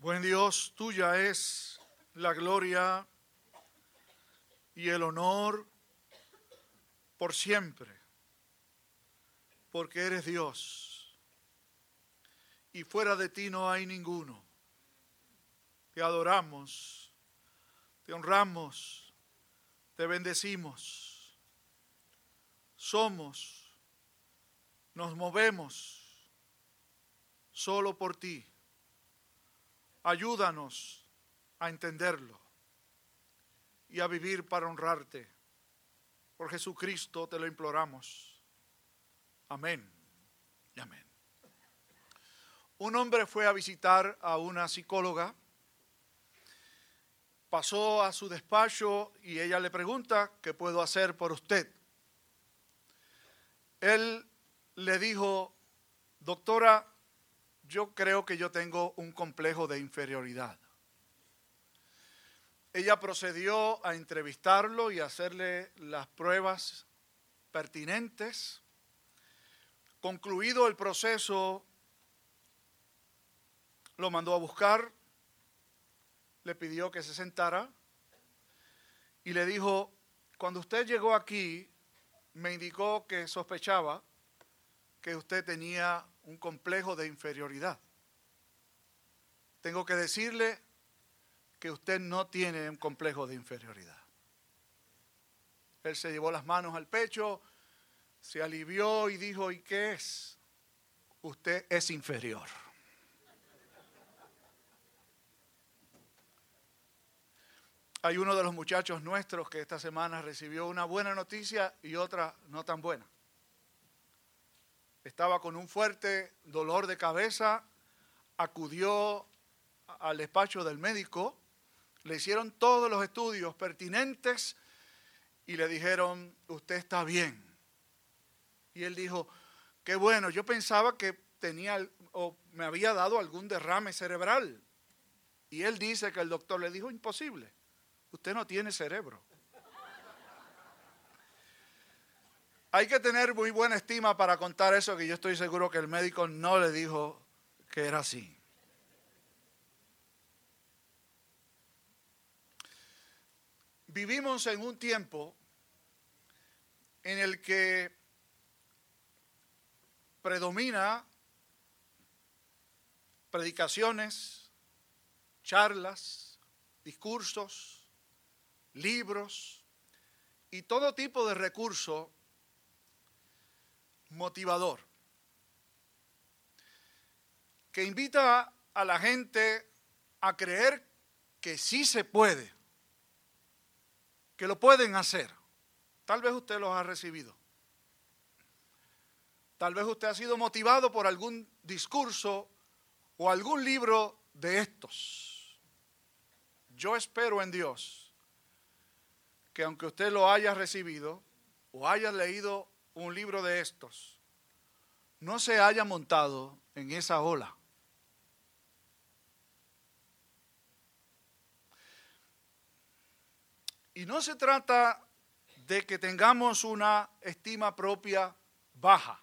Buen Dios, tuya es la gloria y el honor por siempre, porque eres Dios y fuera de ti no hay ninguno. Te adoramos, te honramos, te bendecimos. Somos, nos movemos solo por ti Ayúdanos a entenderlo y a vivir para honrarte. Por Jesucristo te lo imploramos. Amén y amén. Un hombre fue a visitar a una psicóloga, pasó a su despacho y ella le pregunta, ¿qué puedo hacer por usted? Él le dijo, doctora, yo creo que yo tengo un complejo de inferioridad. Ella procedió a entrevistarlo y a hacerle las pruebas pertinentes. Concluido el proceso, lo mandó a buscar, le pidió que se sentara y le dijo, cuando usted llegó aquí, me indicó que sospechaba que usted tenía un complejo de inferioridad. Tengo que decirle que usted no tiene un complejo de inferioridad. Él se llevó las manos al pecho, se alivió y dijo, ¿y qué es? Usted es inferior. Hay uno de los muchachos nuestros que esta semana recibió una buena noticia y otra no tan buena estaba con un fuerte dolor de cabeza, acudió al despacho del médico, le hicieron todos los estudios pertinentes y le dijeron, usted está bien. Y él dijo, qué bueno, yo pensaba que tenía o me había dado algún derrame cerebral. Y él dice que el doctor le dijo, imposible, usted no tiene cerebro. Hay que tener muy buena estima para contar eso, que yo estoy seguro que el médico no le dijo que era así. Vivimos en un tiempo en el que predomina predicaciones, charlas, discursos, libros y todo tipo de recursos motivador, que invita a la gente a creer que sí se puede, que lo pueden hacer. Tal vez usted los ha recibido. Tal vez usted ha sido motivado por algún discurso o algún libro de estos. Yo espero en Dios que aunque usted lo haya recibido o haya leído un libro de estos no se haya montado en esa ola. Y no se trata de que tengamos una estima propia baja,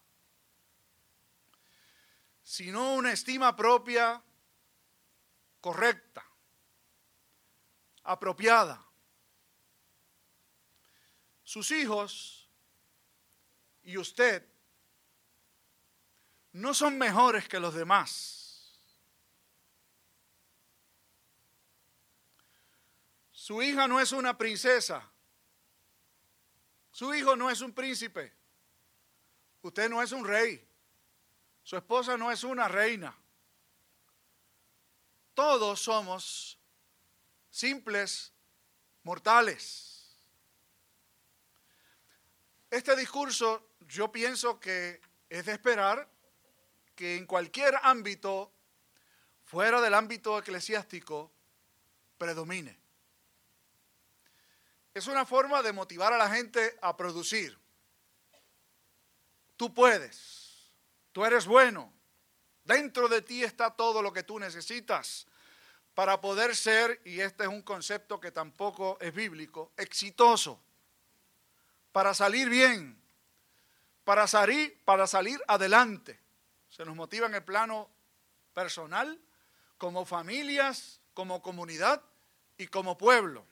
sino una estima propia correcta, apropiada. Sus hijos y usted no son mejores que los demás. Su hija no es una princesa. Su hijo no es un príncipe. Usted no es un rey. Su esposa no es una reina. Todos somos simples mortales. Este discurso yo pienso que es de esperar que en cualquier ámbito, fuera del ámbito eclesiástico, predomine. Es una forma de motivar a la gente a producir. Tú puedes, tú eres bueno, dentro de ti está todo lo que tú necesitas para poder ser, y este es un concepto que tampoco es bíblico, exitoso, para salir bien, para salir, para salir adelante. Se nos motiva en el plano personal como familias, como comunidad y como pueblo.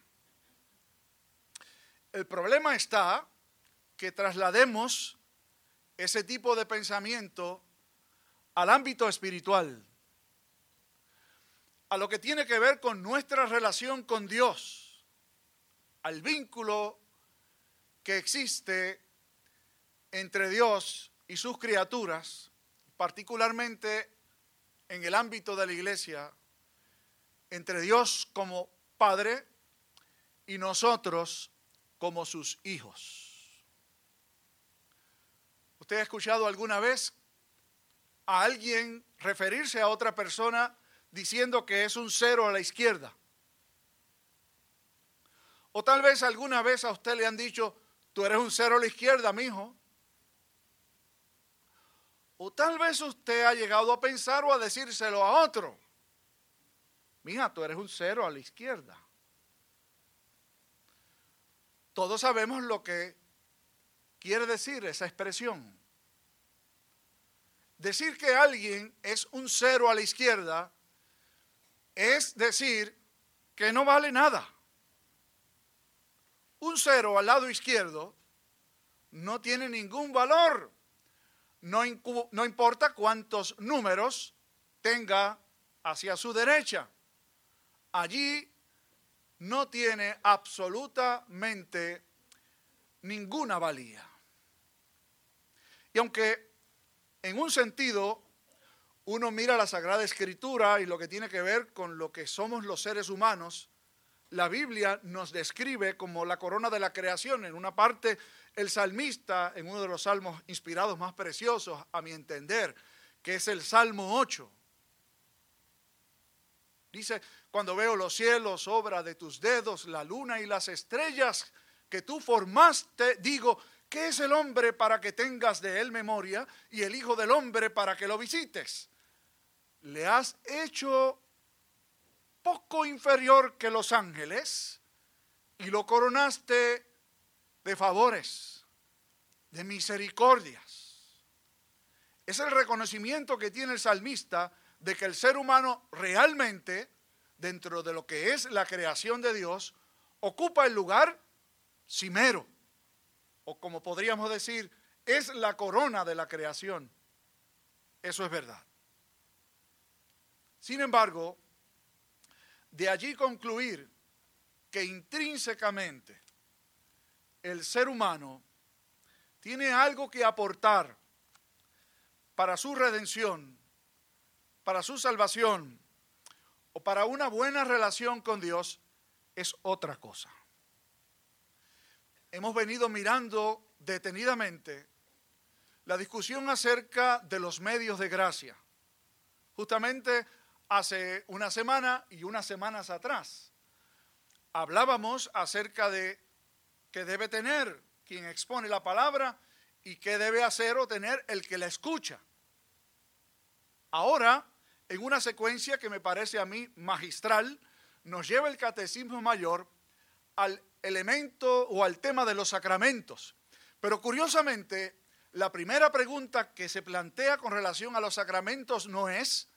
El problema está que traslademos ese tipo de pensamiento al ámbito espiritual, a lo que tiene que ver con nuestra relación con Dios, al vínculo que existe entre Dios y sus criaturas, particularmente en el ámbito de la iglesia, entre Dios como Padre y nosotros como sus hijos. ¿Usted ha escuchado alguna vez a alguien referirse a otra persona diciendo que es un cero a la izquierda? O tal vez alguna vez a usted le han dicho, tú eres un cero a la izquierda, mijo. O tal vez usted ha llegado a pensar o a decírselo a otro. Mija, tú eres un cero a la izquierda. Todos sabemos lo que quiere decir esa expresión. Decir que alguien es un cero a la izquierda es decir que no vale nada. Un cero al lado izquierdo no tiene ningún valor no, importa cuántos números tenga hacia su derecha. Allí no tiene absolutamente ninguna valía. Y aunque en un sentido uno mira la Sagrada Escritura y lo que tiene que ver con lo que somos los seres humanos, la Biblia nos describe como la corona de la creación. En una parte el salmista, en uno de los salmos inspirados más preciosos, a mi entender, que es el Salmo 8, dice, cuando veo los cielos, obra de tus dedos, la luna y las estrellas que tú formaste, digo, ¿qué es el hombre para que tengas de él memoria y el Hijo del hombre para que lo visites? Le has hecho poco inferior que los ángeles y lo coronaste de favores, de misericordias. Es el reconocimiento que tiene el salmista de que el ser humano realmente, dentro de lo que es la creación de Dios, ocupa el lugar cimero, o como podríamos decir, es la corona de la creación. Eso es verdad. Sin embargo, de allí concluir que intrínsecamente el ser humano tiene algo que aportar para su redención, para su salvación o para una buena relación con Dios, es otra cosa. Hemos venido mirando detenidamente la discusión acerca de los medios de gracia. Justamente hace una semana y unas semanas atrás hablábamos acerca de que debe tener quien expone la palabra y qué debe hacer o tener el que la escucha. Ahora, en una secuencia que me parece a mí magistral, nos lleva el catecismo mayor al elemento o al tema de los sacramentos. Pero curiosamente, la primera pregunta que se plantea con relación a los sacramentos no es,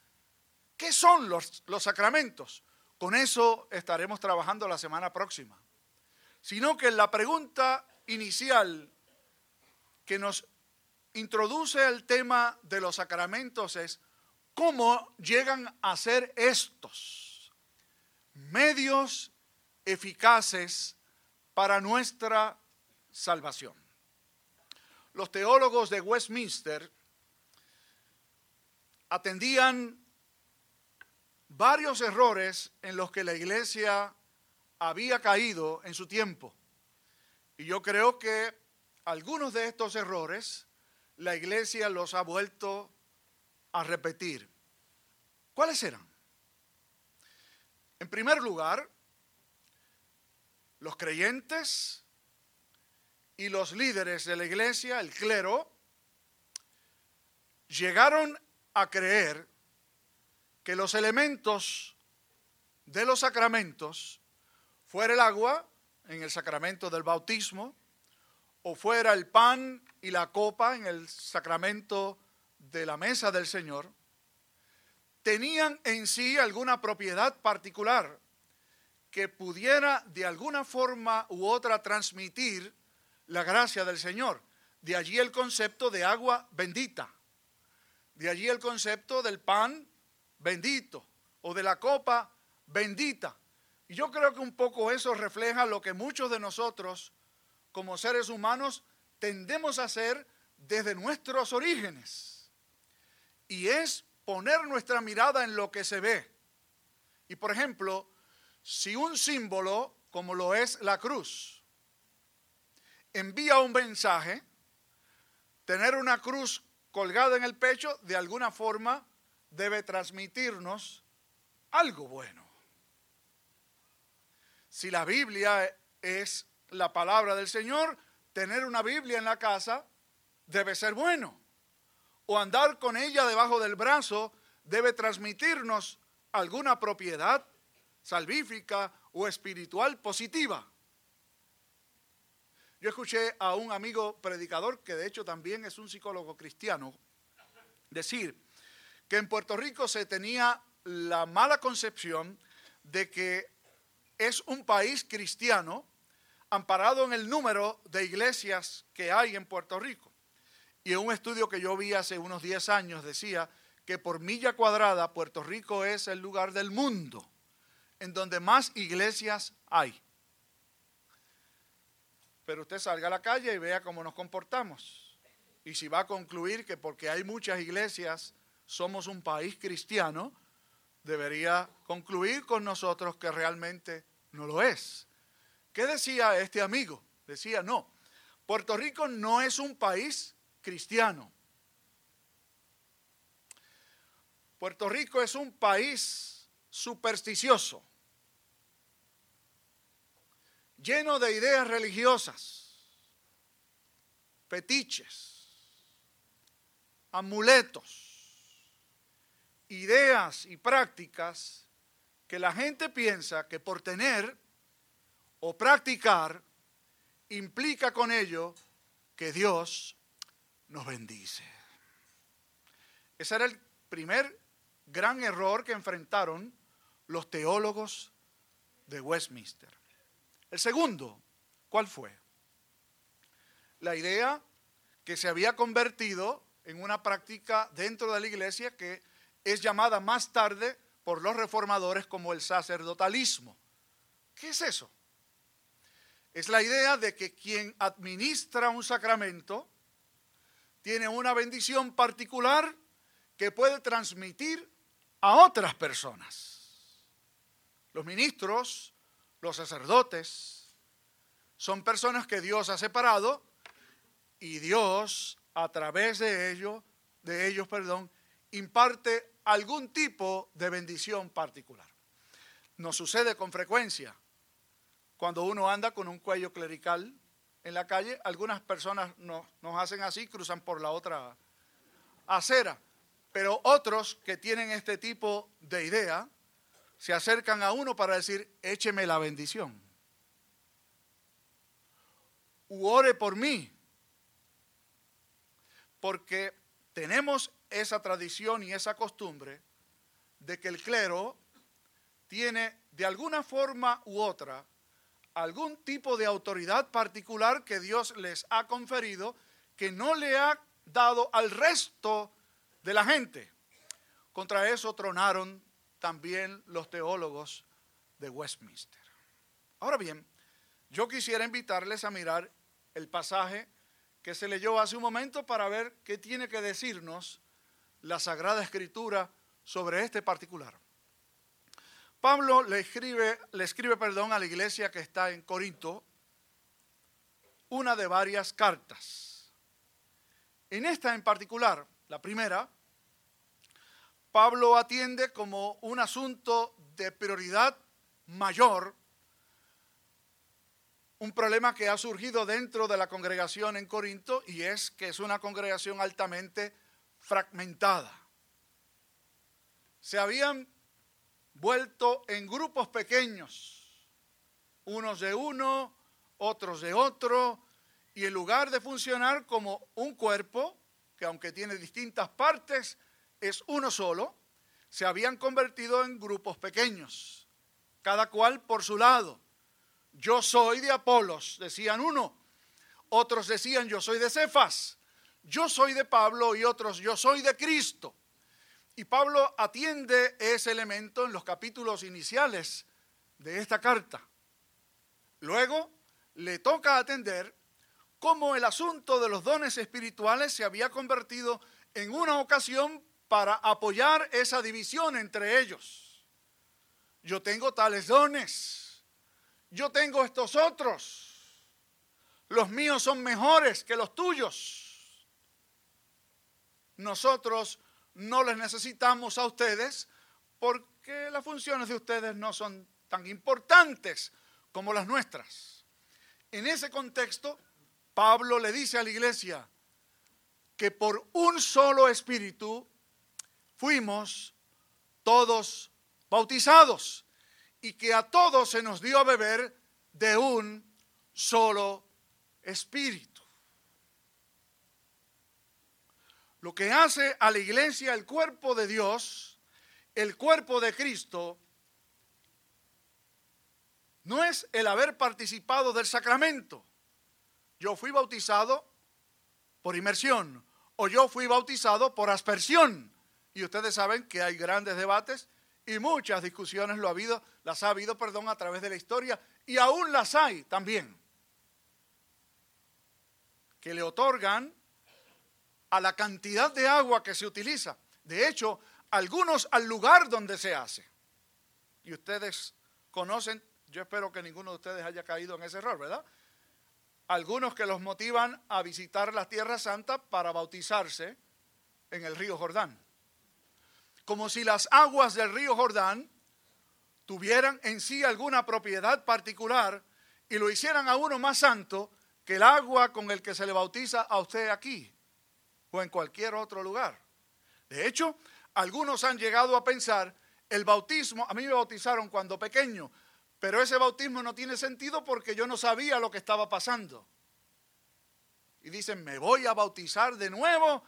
¿qué son los, sacramentos? Con eso estaremos trabajando la semana próxima sino que la pregunta inicial que nos introduce el tema de los sacramentos es, ¿cómo llegan a ser estos medios eficaces para nuestra salvación? Los teólogos de Westminster atendían varios errores en los que la iglesia había caído en su tiempo. Y yo creo que algunos de estos errores la iglesia los ha vuelto a repetir. ¿Cuáles eran? En primer lugar, los creyentes y los líderes de la iglesia, el clero, llegaron a creer que los elementos de los sacramentos fuera el agua en el sacramento del bautismo, o fuera el pan y la copa en el sacramento de la mesa del Señor, tenían en sí alguna propiedad particular que pudiera de alguna forma u otra transmitir la gracia del Señor. De allí el concepto de agua bendita. De allí el concepto del pan bendito o de la copa bendita. Y yo creo que un poco eso refleja lo que muchos de nosotros como seres humanos tendemos a hacer desde nuestros orígenes. Y es poner nuestra mirada en lo que se ve. Y por ejemplo, si un símbolo, como lo es la cruz, envía un mensaje, tener una cruz colgada en el pecho de alguna forma debe transmitirnos algo bueno. Si la Biblia es la palabra del Señor, tener una Biblia en la casa debe ser bueno. O andar con ella debajo del brazo debe transmitirnos alguna propiedad salvífica o espiritual positiva. Yo escuché a un amigo predicador, que de hecho también es un psicólogo cristiano, decir que en Puerto Rico se tenía la mala concepción de que es un país cristiano amparado en el número de iglesias que hay en Puerto Rico. Y en un estudio que yo vi hace unos 10 años decía que por milla cuadrada Puerto Rico es el lugar del mundo en donde más iglesias hay. Pero usted salga a la calle y vea cómo nos comportamos. Y si va a concluir que porque hay muchas iglesias somos un país cristiano, debería concluir con nosotros que realmente no lo es. ¿Qué decía este amigo? Decía, no, Puerto Rico no es un país cristiano. Puerto Rico es un país supersticioso, lleno de ideas religiosas, fetiches, amuletos ideas y prácticas que la gente piensa que por tener o practicar implica con ello que Dios nos bendice. Ese era el primer gran error que enfrentaron los teólogos de Westminster. El segundo, ¿cuál fue? La idea que se había convertido en una práctica dentro de la iglesia que es llamada más tarde por los reformadores como el sacerdotalismo. ¿Qué es eso? Es la idea de que quien administra un sacramento tiene una bendición particular que puede transmitir a otras personas. Los ministros, los sacerdotes, son personas que Dios ha separado y Dios a través de ellos, de ellos, perdón, imparte algún tipo de bendición particular. Nos sucede con frecuencia cuando uno anda con un cuello clerical en la calle, algunas personas nos, hacen así, cruzan por la otra acera, pero otros que tienen este tipo de idea se acercan a uno para decir, écheme la bendición. U ore por mí. Porque tenemos esa tradición y esa costumbre de que el clero tiene de alguna forma u otra algún tipo de autoridad particular que Dios les ha conferido que no le ha dado al resto de la gente. Contra eso tronaron también los teólogos de Westminster. Ahora bien, yo quisiera invitarles a mirar el pasaje que se leyó hace un momento para ver qué tiene que decirnos la Sagrada Escritura sobre este particular. Pablo le escribe, le escribe perdón, a la iglesia que está en Corinto una de varias cartas. En esta en particular, la primera, Pablo atiende como un asunto de prioridad mayor un problema que ha surgido dentro de la congregación en Corinto y es que es una congregación altamente fragmentada. Se habían vuelto en grupos pequeños, unos de uno, otros de otro, y en lugar de funcionar como un cuerpo, que aunque tiene distintas partes, es uno solo, se habían convertido en grupos pequeños, cada cual por su lado. Yo soy de Apolos, decían uno. Otros decían, yo soy de Cefas. Yo soy de Pablo y otros, yo soy de Cristo. Y Pablo atiende ese elemento en los capítulos iniciales de esta carta. Luego le toca atender cómo el asunto de los dones espirituales se había convertido en una ocasión para apoyar esa división entre ellos. Yo tengo tales dones, yo tengo estos otros, los míos son mejores que los tuyos. Nosotros no les necesitamos a ustedes porque las funciones de ustedes no son tan importantes como las nuestras. En ese contexto, Pablo le dice a la iglesia que por un solo espíritu fuimos todos bautizados y que a todos se nos dio a beber de un solo espíritu. Lo que hace a la iglesia el cuerpo de Dios, el cuerpo de Cristo, no es el haber participado del sacramento. Yo fui bautizado por inmersión o yo fui bautizado por aspersión. Y ustedes saben que hay grandes debates y muchas discusiones lo ha habido, las ha habido, perdón, a través de la historia y aún las hay también que le otorgan a la cantidad de agua que se utiliza. De hecho, algunos al lugar donde se hace. Y ustedes conocen, yo espero que ninguno de ustedes haya caído en ese error, ¿verdad? Algunos que los motivan a visitar la Tierra Santa para bautizarse en el río Jordán como si las aguas del río Jordán tuvieran en sí alguna propiedad particular y lo hicieran a uno más santo que el agua con el que se le bautiza a usted aquí o en cualquier otro lugar. De hecho, algunos han llegado a pensar, el bautismo, a mí me bautizaron cuando pequeño, pero ese bautismo no tiene sentido porque yo no sabía lo que estaba pasando. Y dicen, me voy a bautizar de nuevo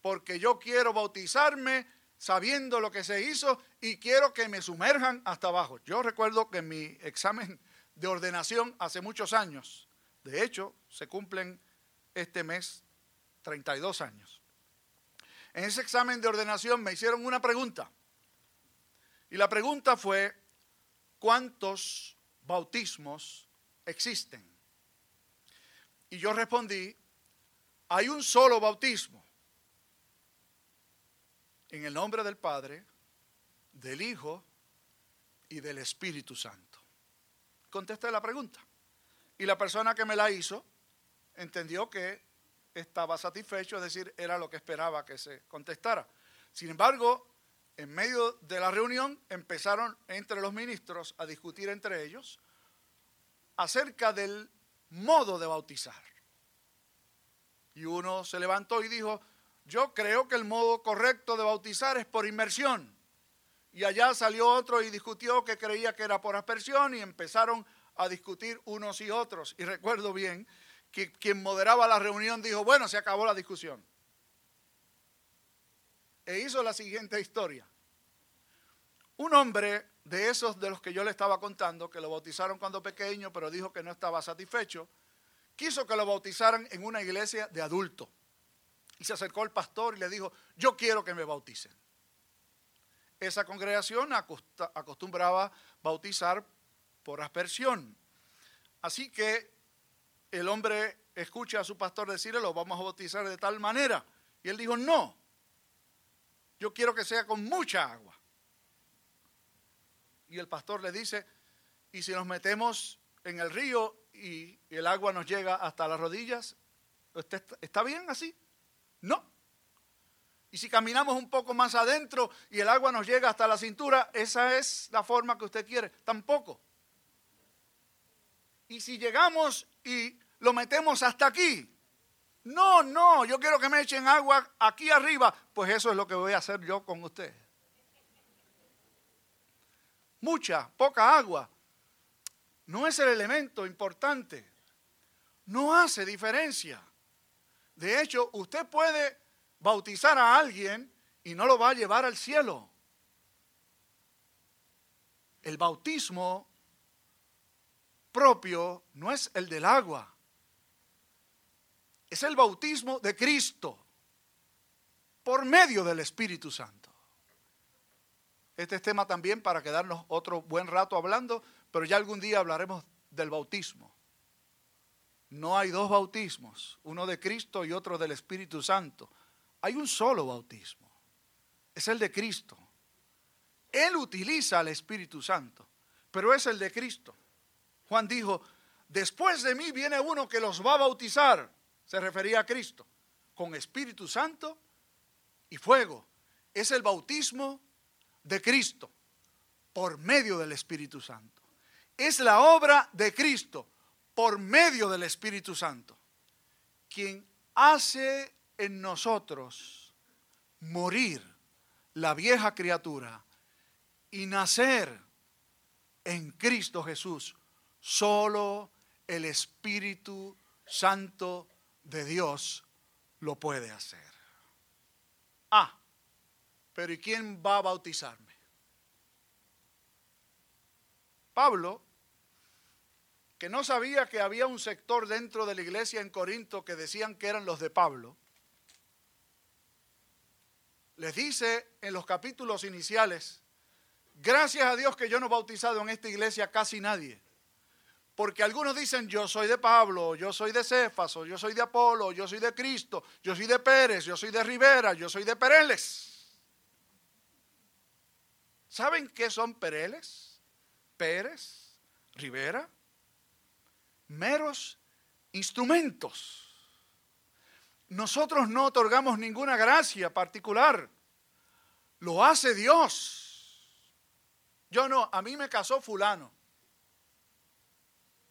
porque yo quiero bautizarme sabiendo lo que se hizo y quiero que me sumerjan hasta abajo. Yo recuerdo que en mi examen de ordenación hace muchos años, de hecho, se cumplen este mes 32 años. En ese examen de ordenación me hicieron una pregunta. Y la pregunta fue, ¿cuántos bautismos existen? Y yo respondí, hay un solo bautismo. En el nombre del Padre, del Hijo y del Espíritu Santo. Contesté la pregunta. Y la persona que me la hizo entendió que estaba satisfecho, es decir, era lo que esperaba que se contestara. Sin embargo, en medio de la reunión empezaron entre los ministros a discutir entre ellos acerca del modo de bautizar. Y uno se levantó y dijo, yo creo que el modo correcto de bautizar es por inmersión. Y allá salió otro y discutió que creía que era por aspersión y empezaron a discutir unos y otros. Y recuerdo bien quien moderaba la reunión dijo, bueno, se acabó la discusión. E hizo la siguiente historia. Un hombre de esos de los que yo le estaba contando, que lo bautizaron cuando pequeño, pero dijo que no estaba satisfecho, quiso que lo bautizaran en una iglesia de adultos. Y se acercó el pastor y le dijo, yo quiero que me bauticen. Esa congregación acostumbraba bautizar por aspersión. Así que el hombre escucha a su pastor decirle, lo vamos a bautizar de tal manera. Y él dijo, no, yo quiero que sea con mucha agua. Y el pastor le dice, ¿y si nos metemos en el río y el agua nos llega hasta las rodillas? ¿Está bien así? No. Y si caminamos un poco más adentro y el agua nos llega hasta la cintura, esa es la forma que usted quiere. Tampoco. Y si llegamos y lo metemos hasta aquí, no, no, yo quiero que me echen agua aquí arriba, pues eso es lo que voy a hacer yo con usted. Mucha, poca agua. No es el elemento importante. No hace diferencia. De hecho, usted puede bautizar a alguien y no lo va a llevar al cielo. El bautismo propio no es el del agua, es el bautismo de Cristo por medio del Espíritu Santo. Este es tema también para quedarnos otro buen rato hablando, pero ya algún día hablaremos del bautismo. No hay dos bautismos, uno de Cristo y otro del Espíritu Santo. Hay un solo bautismo, es el de Cristo. Él utiliza al Espíritu Santo, pero es el de Cristo. Juan dijo, después de mí viene uno que los va a bautizar, se refería a Cristo, con Espíritu Santo y fuego. Es el bautismo de Cristo por medio del Espíritu Santo. Es la obra de Cristo por medio del Espíritu Santo, quien hace en nosotros morir la vieja criatura y nacer en Cristo Jesús. Solo el Espíritu Santo de Dios lo puede hacer. Ah, pero ¿y quién va a bautizarme? Pablo, que no sabía que había un sector dentro de la iglesia en Corinto que decían que eran los de Pablo, les dice en los capítulos iniciales, gracias a Dios que yo no he bautizado en esta iglesia casi nadie. Porque algunos dicen, yo soy de Pablo, yo soy de Cefas, yo soy de Apolo, yo soy de Cristo, yo soy de Pérez, yo soy de Rivera, yo soy de Pereles. ¿Saben qué son Pereles? Pérez, Rivera. Meros instrumentos. Nosotros no otorgamos ninguna gracia particular. Lo hace Dios. Yo no, a mí me casó fulano.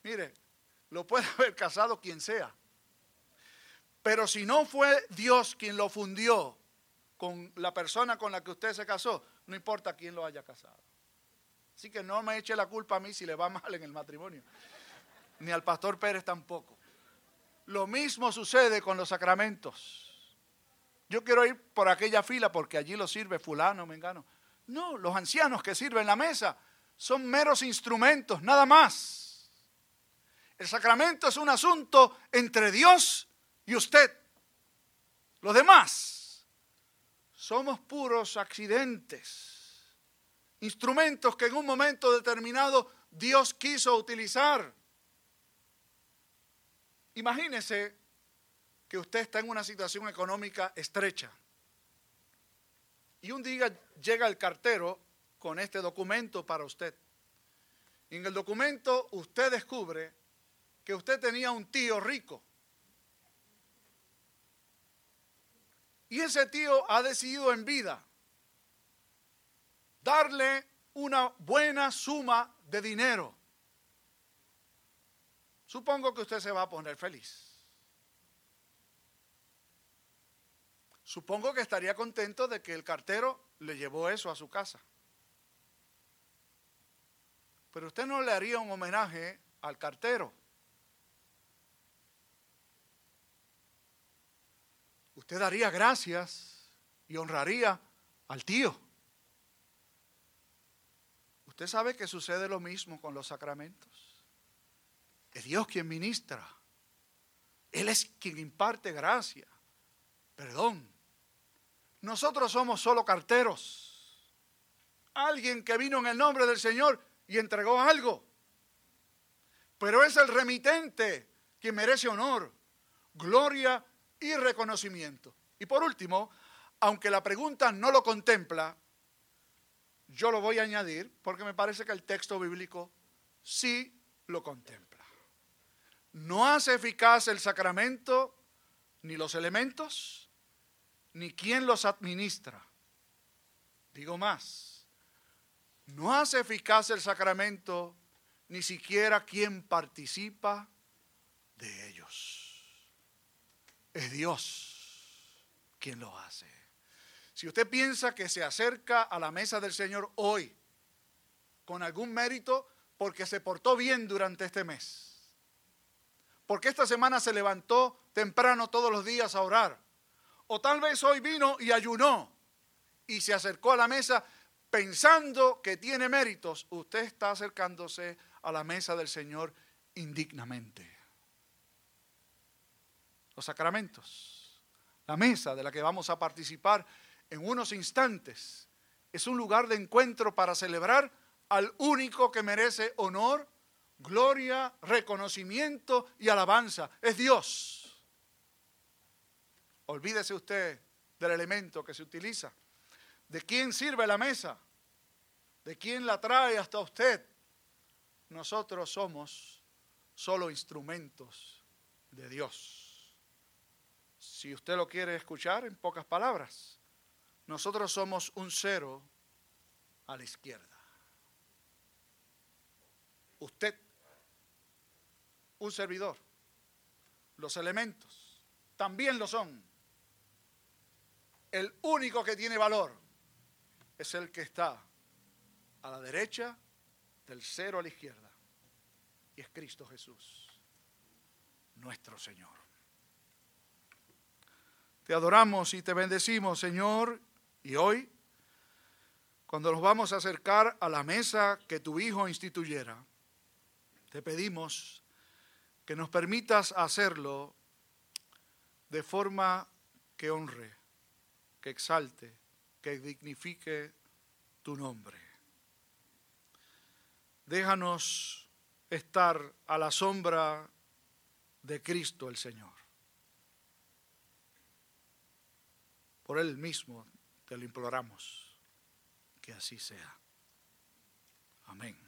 Mire, lo puede haber casado quien sea. Pero si no fue Dios quien lo fundió con la persona con la que usted se casó, no importa quién lo haya casado. Así que no me eche la culpa a mí si le va mal en el matrimonio. Ni al pastor Pérez tampoco. Lo mismo sucede con los sacramentos. Yo quiero ir por aquella fila porque allí lo sirve fulano, mengano. No, los ancianos que sirven la mesa son meros instrumentos, nada más. El sacramento es un asunto entre Dios y usted. Los demás somos puros accidentes, instrumentos que en un momento determinado Dios quiso utilizar. Imagínese que usted está en una situación económica estrecha y un día llega el cartero con este documento para usted. En el documento usted descubre que usted tenía un tío rico. Y ese tío ha decidido en vida darle una buena suma de dinero. Supongo que usted se va a poner feliz. Supongo que estaría contento de que el cartero le llevó eso a su casa. Pero usted no le haría un homenaje al cartero. Usted daría gracias y honraría al tío. Usted sabe que sucede lo mismo con los sacramentos. Es Dios quien ministra. Él es quien imparte gracia, perdón. Nosotros somos solo carteros. Alguien que vino en el nombre del Señor y entregó algo. Pero es el remitente quien merece honor, gloria y reconocimiento. Y por último, aunque la pregunta no lo contempla, yo lo voy a añadir porque me parece que el texto bíblico sí lo contempla. No hace eficaz el sacramento ni los elementos, ni quien los administra. Digo más, no hace eficaz el sacramento ni siquiera quien participa de ellos. Es Dios quien lo hace. Si usted piensa que se acerca a la mesa del Señor hoy con algún mérito porque se portó bien durante este mes, porque esta semana se levantó temprano todos los días a orar, o tal vez hoy vino y ayunó y se acercó a la mesa pensando que tiene méritos, usted está acercándose a la mesa del Señor indignamente. Los sacramentos, la mesa de la que vamos a participar en unos instantes, es un lugar de encuentro para celebrar al único que merece honor, gloria, reconocimiento y alabanza. Es Dios. Olvídese usted del elemento que se utiliza. ¿De quién sirve la mesa? ¿De quién la trae hasta usted? Nosotros somos solo instrumentos de Dios. Si usted lo quiere escuchar en pocas palabras, nosotros somos un cero a la izquierda. Usted, un servidor, los elementos también lo son. El único que tiene valor es el que está a la derecha del cero a la izquierda. Y es Cristo Jesús, nuestro Señor. Te adoramos y te bendecimos, Señor, y hoy, cuando nos vamos a acercar a la mesa que tu Hijo instituyera, te pedimos que nos permitas hacerlo de forma que honre, que exalte, que dignifique tu nombre. Déjanos estar a la sombra de Cristo el Señor. Por Él mismo te lo imploramos, que así sea. Amén.